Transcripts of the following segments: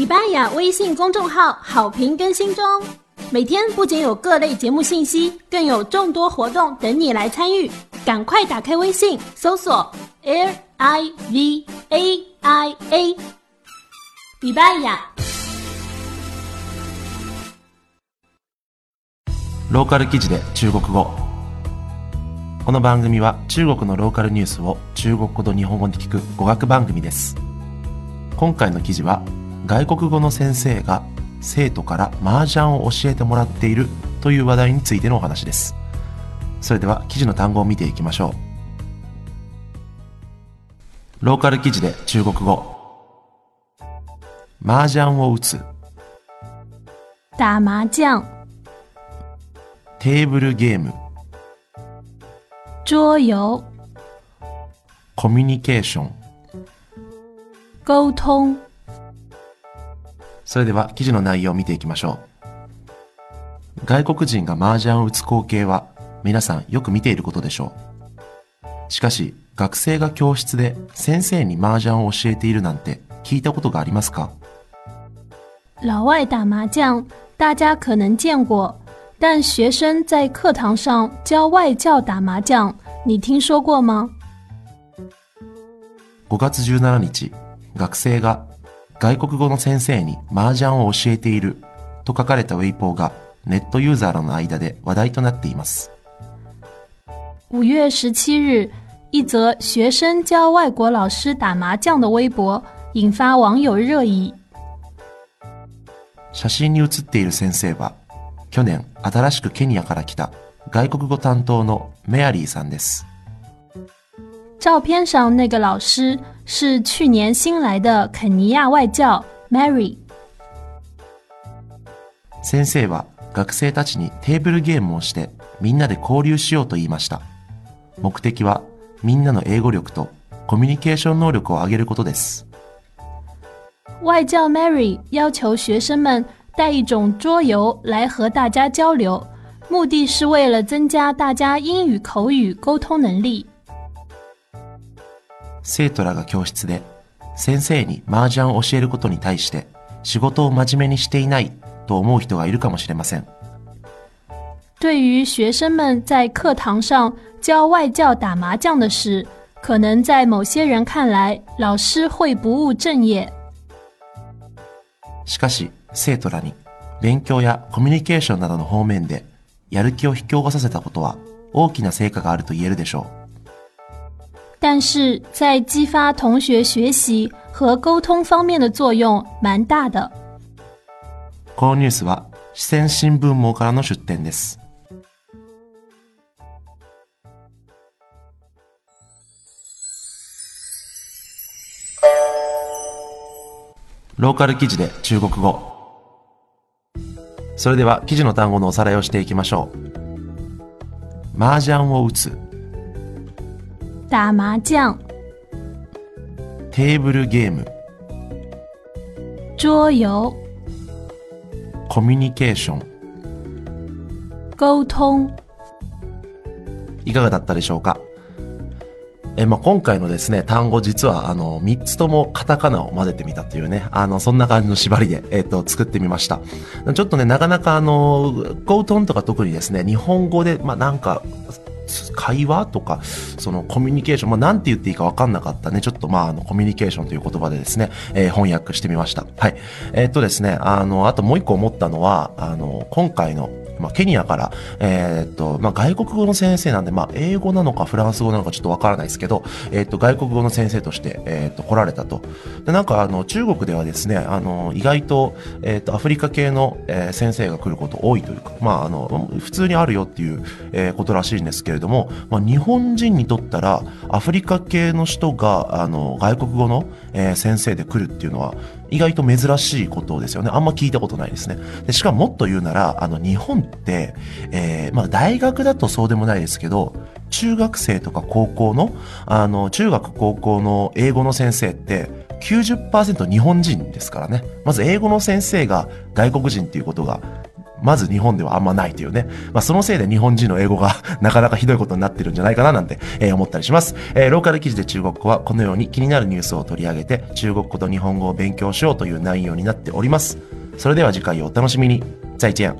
礼拜雅微信公众号好评更新中，每天不仅有各类节目信息，更有众多活动等你来参与。赶快打开微信，搜索 L I V A I A。礼拜雅。ローカル記事で中国語この番組は中国のローカルニュースを中国語と日本語で聞く語学番組です今回の記事は外国語の先生が生徒から麻雀を教えてもらっているという話題についてのお話です。それでは記事の単語を見ていきましょう。ローカル記事で中国語。麻雀を打つ。打麻将、テーブルゲーム。桌游、コミュニケーション。沟通。それでは記事の内容を見ていきましょう。外国人が麻雀を打つ光景は皆さんよく見ていることでしょう。しかし学生が教室で先生に麻雀を教えているなんて聞いたことがありますか？老外打麻将，大家可能见过，但学生在课堂上教外教打麻将，你听说过吗？?5 月17日、学生が外国語の先生に麻雀を教えていると書かれたウェイポーがネットユーザーの間で話題となっています。5月17日，一则学生教外国老师打麻将的微博引发网友热议。写真に写っている先生は、去年新しくケニアから来た外国語担当のメアリーさんです。照片上那个老师是去年新来的肯尼亚外教 Mary。先生は学生たちにテーブルゲームをしてみんなで交流しようと言いました。目的はみんなの英語力とコミュニケーション能力を上げることです。外教 Mary 要求学生们带一种桌游来和大家交流，目的是为了增加大家英语口语沟通能力。 生徒らが教室で先生に麻雀を教えることに対して仕事を真面目にしていないと思う人がいるかもしれません。对于学生们在课堂上教外教打麻将的事，可能在某些人看来，老师会不务正业。しかし生徒らに勉強やコミュニケーションなどの方面でやる気を引き起こさせたことは大きな成果があると言えるでしょう。但是在激发同学学习和沟通方面的作用蛮大的。このニュースは四川新聞網からの出展です。ローカル記事で中国語。それでは記事の単語のおさらいをしていきましょう。麻雀を打つ、打麻将、テーブルゲーム、桌游、コミュニケーション。沟通。いかがだったでしょうか？えまあ、今回のですね、単語実はあの、3つともカタカナを混ぜてみたっていうね、あの、そんな感じの縛りで、えっ、と、作ってみました。ちょっとね、なかなかあの、ゴートンとか特にですね、日本語で、まあ、なんか、会話とか、そのコミュニケーション、まあ、なんて言っていいか分かんなかったね。ちょっとまあ、あの、コミュニケーションという言葉でですね、えー翻訳してみました。はい。えーっとですね、あの、あともう一個思ったのは、あの、今回の、まあ、ケニアから、えーっと、まあ、外国語の先生なんで、まあ、英語なのかフランス語なのかちょっとわからないですけど、えーっと、外国語の先生として、えーっと、来られたと。で、なんか、あの、中国ではですね、あの、意外と、えっと、アフリカ系の、えー先生が来ること多いというか、まあ、あの、普通にあるよっていう、えーことらしいんですけれども、まあ、日本人にとったら、アフリカ系の人が、あの、外国語の、え先生で来るっていうのは、意外と珍しいことですよね。あんま聞いたことないですね。でしかももっと言うなら、あの、日本って、えーまあ、大学だとそうでもないですけど、中学生とか高校の、あの、中学高校の英語の先生って、90%日本人ですからね。まず英語の先生が外国人っていうことが、まず日本ではあんまないというね。まあそのせいで日本人の英語が なかなかひどいことになってるんじゃないかななんて、えー思ったりします。えーローカル記事で中国語はこのように気になるニュースを取り上げて中国語と日本語を勉強しようという内容になっております。それでは次回をお楽しみに。再见。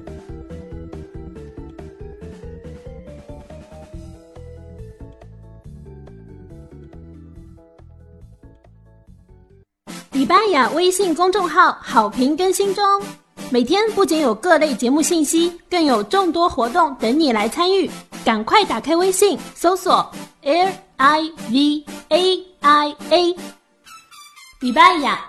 礼拜雅微信公众号好评更新中，每天不仅有各类节目信息，更有众多活动等你来参与。赶快打开微信，搜索 L I V A I A，你拜呀。